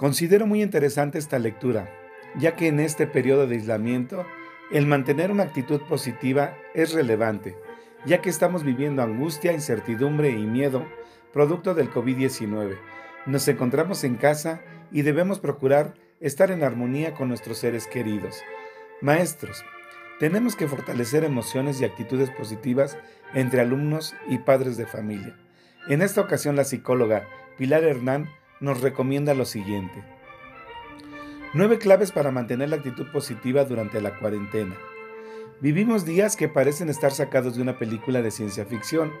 Considero muy interesante esta lectura, ya que en este periodo de aislamiento el mantener una actitud positiva es relevante, ya que estamos viviendo angustia, incertidumbre y miedo producto del COVID-19. Nos encontramos en casa y debemos procurar estar en armonía con nuestros seres queridos. Maestros, tenemos que fortalecer emociones y actitudes positivas entre alumnos y padres de familia. En esta ocasión la psicóloga Pilar Hernán nos recomienda lo siguiente. Nueve claves para mantener la actitud positiva durante la cuarentena. Vivimos días que parecen estar sacados de una película de ciencia ficción,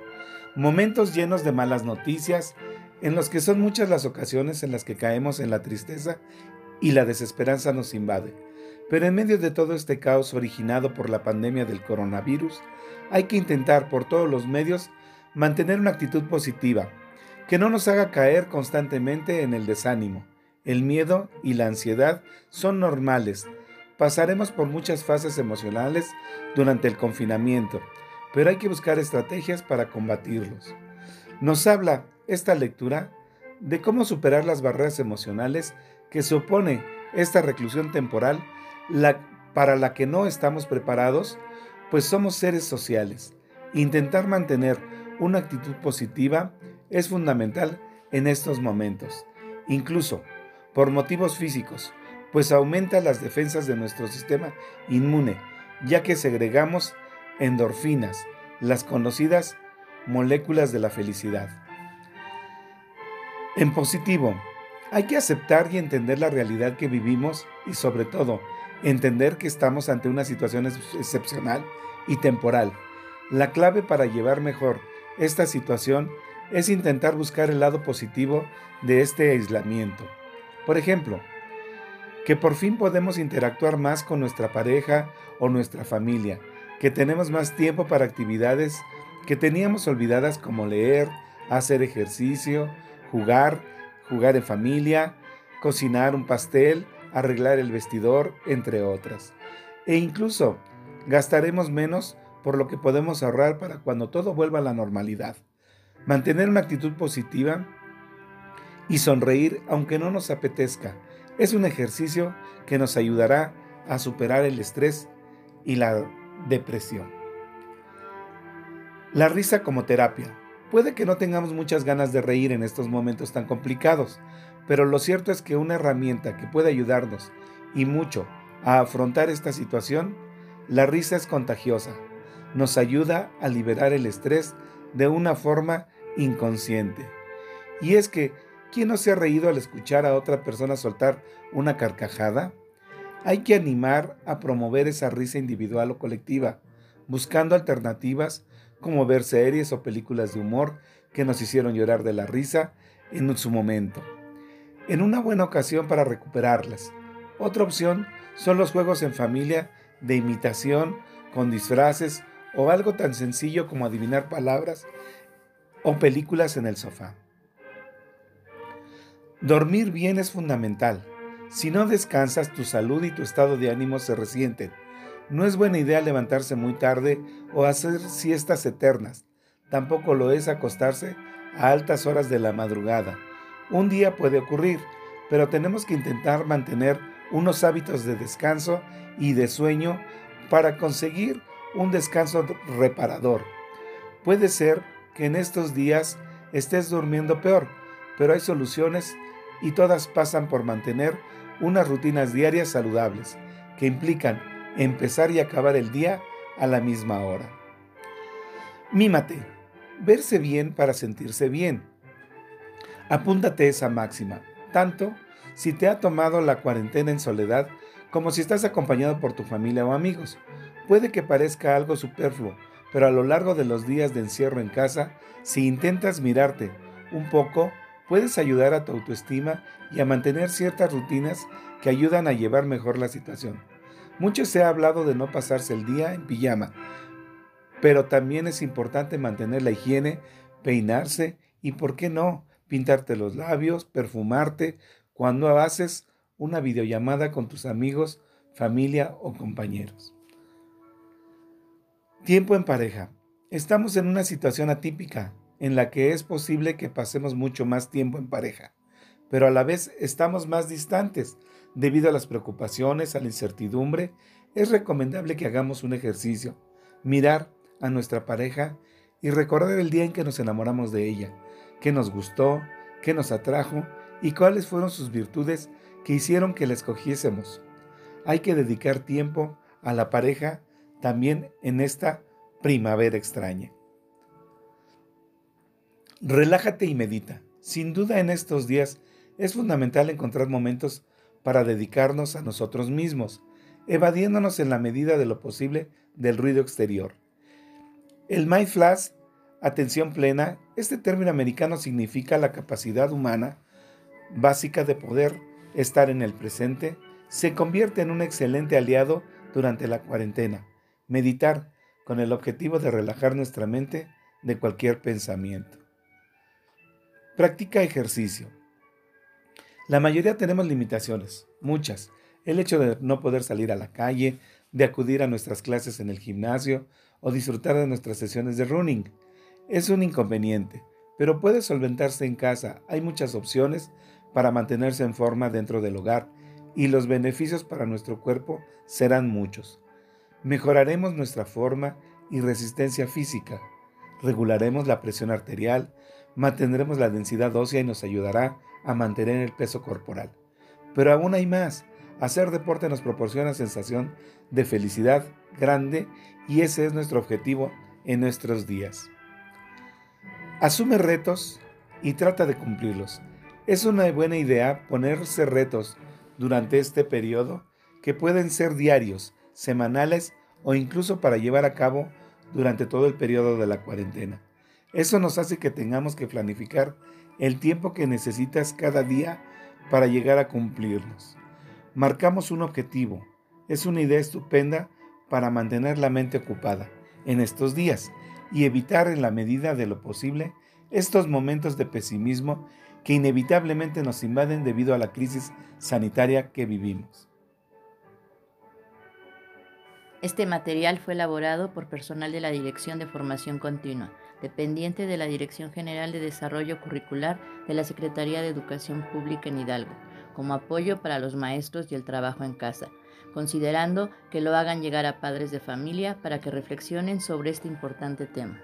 momentos llenos de malas noticias, en los que son muchas las ocasiones en las que caemos en la tristeza y la desesperanza nos invade. Pero en medio de todo este caos originado por la pandemia del coronavirus, hay que intentar por todos los medios mantener una actitud positiva, que no nos haga caer constantemente en el desánimo. El miedo y la ansiedad son normales. Pasaremos por muchas fases emocionales durante el confinamiento, pero hay que buscar estrategias para combatirlos. Nos habla esta lectura de cómo superar las barreras emocionales que supone esta reclusión temporal para la que no estamos preparados, pues somos seres sociales. Intentar mantener una actitud positiva es fundamental en estos momentos, incluso por motivos físicos, pues aumenta las defensas de nuestro sistema inmune, ya que segregamos endorfinas, las conocidas moléculas de la felicidad. En positivo, hay que aceptar y entender la realidad que vivimos y sobre todo entender que estamos ante una situación excepcional y temporal. La clave para llevar mejor esta situación es intentar buscar el lado positivo de este aislamiento. Por ejemplo, que por fin podemos interactuar más con nuestra pareja o nuestra familia, que tenemos más tiempo para actividades que teníamos olvidadas como leer, hacer ejercicio, jugar, jugar en familia, cocinar un pastel, arreglar el vestidor, entre otras. E incluso gastaremos menos por lo que podemos ahorrar para cuando todo vuelva a la normalidad. Mantener una actitud positiva y sonreír aunque no nos apetezca es un ejercicio que nos ayudará a superar el estrés y la depresión. La risa como terapia. Puede que no tengamos muchas ganas de reír en estos momentos tan complicados, pero lo cierto es que una herramienta que puede ayudarnos y mucho a afrontar esta situación, la risa es contagiosa. Nos ayuda a liberar el estrés de una forma inconsciente. Y es que, ¿quién no se ha reído al escuchar a otra persona soltar una carcajada? Hay que animar a promover esa risa individual o colectiva, buscando alternativas como ver series o películas de humor que nos hicieron llorar de la risa en su momento, en una buena ocasión para recuperarlas. Otra opción son los juegos en familia de imitación con disfraces o algo tan sencillo como adivinar palabras o películas en el sofá. Dormir bien es fundamental. Si no descansas, tu salud y tu estado de ánimo se resienten no es buena idea levantarse muy tarde o hacer siestas eternas. Tampoco lo es acostarse a altas horas de la madrugada. Un día puede ocurrir, pero tenemos que intentar mantener unos hábitos de descanso y de sueño para conseguir un descanso reparador. Puede ser que en estos días estés durmiendo peor, pero hay soluciones y todas pasan por mantener unas rutinas diarias saludables que implican empezar y acabar el día a la misma hora. Mímate, verse bien para sentirse bien. Apúntate esa máxima, tanto si te ha tomado la cuarentena en soledad como si estás acompañado por tu familia o amigos. Puede que parezca algo superfluo, pero a lo largo de los días de encierro en casa, si intentas mirarte un poco, puedes ayudar a tu autoestima y a mantener ciertas rutinas que ayudan a llevar mejor la situación. Mucho se ha hablado de no pasarse el día en pijama, pero también es importante mantener la higiene, peinarse y, ¿por qué no?, pintarte los labios, perfumarte cuando haces una videollamada con tus amigos, familia o compañeros. Tiempo en pareja. Estamos en una situación atípica en la que es posible que pasemos mucho más tiempo en pareja. pero a la vez estamos más distantes debido a las preocupaciones, a la incertidumbre, es recomendable que hagamos un ejercicio, mirar a nuestra pareja y recordar el día en que nos enamoramos de ella, qué nos gustó, qué nos atrajo y cuáles fueron sus virtudes que hicieron que la escogiésemos. Hay que dedicar tiempo a la pareja también en esta primavera extraña. Relájate y medita. Sin duda en estos días es fundamental encontrar momentos para dedicarnos a nosotros mismos, evadiéndonos en la medida de lo posible del ruido exterior. El mindfulness, atención plena, este término americano significa la capacidad humana básica de poder estar en el presente, se convierte en un excelente aliado durante la cuarentena. Meditar con el objetivo de relajar nuestra mente de cualquier pensamiento. Practica ejercicio. La mayoría tenemos limitaciones, muchas. El hecho de no poder salir a la calle, de acudir a nuestras clases en el gimnasio o disfrutar de nuestras sesiones de running. Es un inconveniente, pero puede solventarse en casa. Hay muchas opciones para mantenerse en forma dentro del hogar y los beneficios para nuestro cuerpo serán muchos. Mejoraremos nuestra forma y resistencia física, regularemos la presión arterial, mantendremos la densidad ósea y nos ayudará a mantener el peso corporal. Pero aún hay más. Hacer deporte nos proporciona sensación de felicidad grande y ese es nuestro objetivo en nuestros días. Asume retos y trata de cumplirlos. Es una buena idea ponerse retos durante este periodo que pueden ser diarios, semanales o incluso para llevar a cabo durante todo el periodo de la cuarentena. Eso nos hace que tengamos que planificar el tiempo que necesitas cada día para llegar a cumplirlos. Marcamos un objetivo. Es una idea estupenda para mantener la mente ocupada en estos días y evitar en la medida de lo posible estos momentos de pesimismo que inevitablemente nos invaden debido a la crisis sanitaria que vivimos. Este material fue elaborado por personal de la Dirección de Formación Continua dependiente de la Dirección General de Desarrollo Curricular de la Secretaría de Educación Pública en Hidalgo, como apoyo para los maestros y el trabajo en casa, considerando que lo hagan llegar a padres de familia para que reflexionen sobre este importante tema.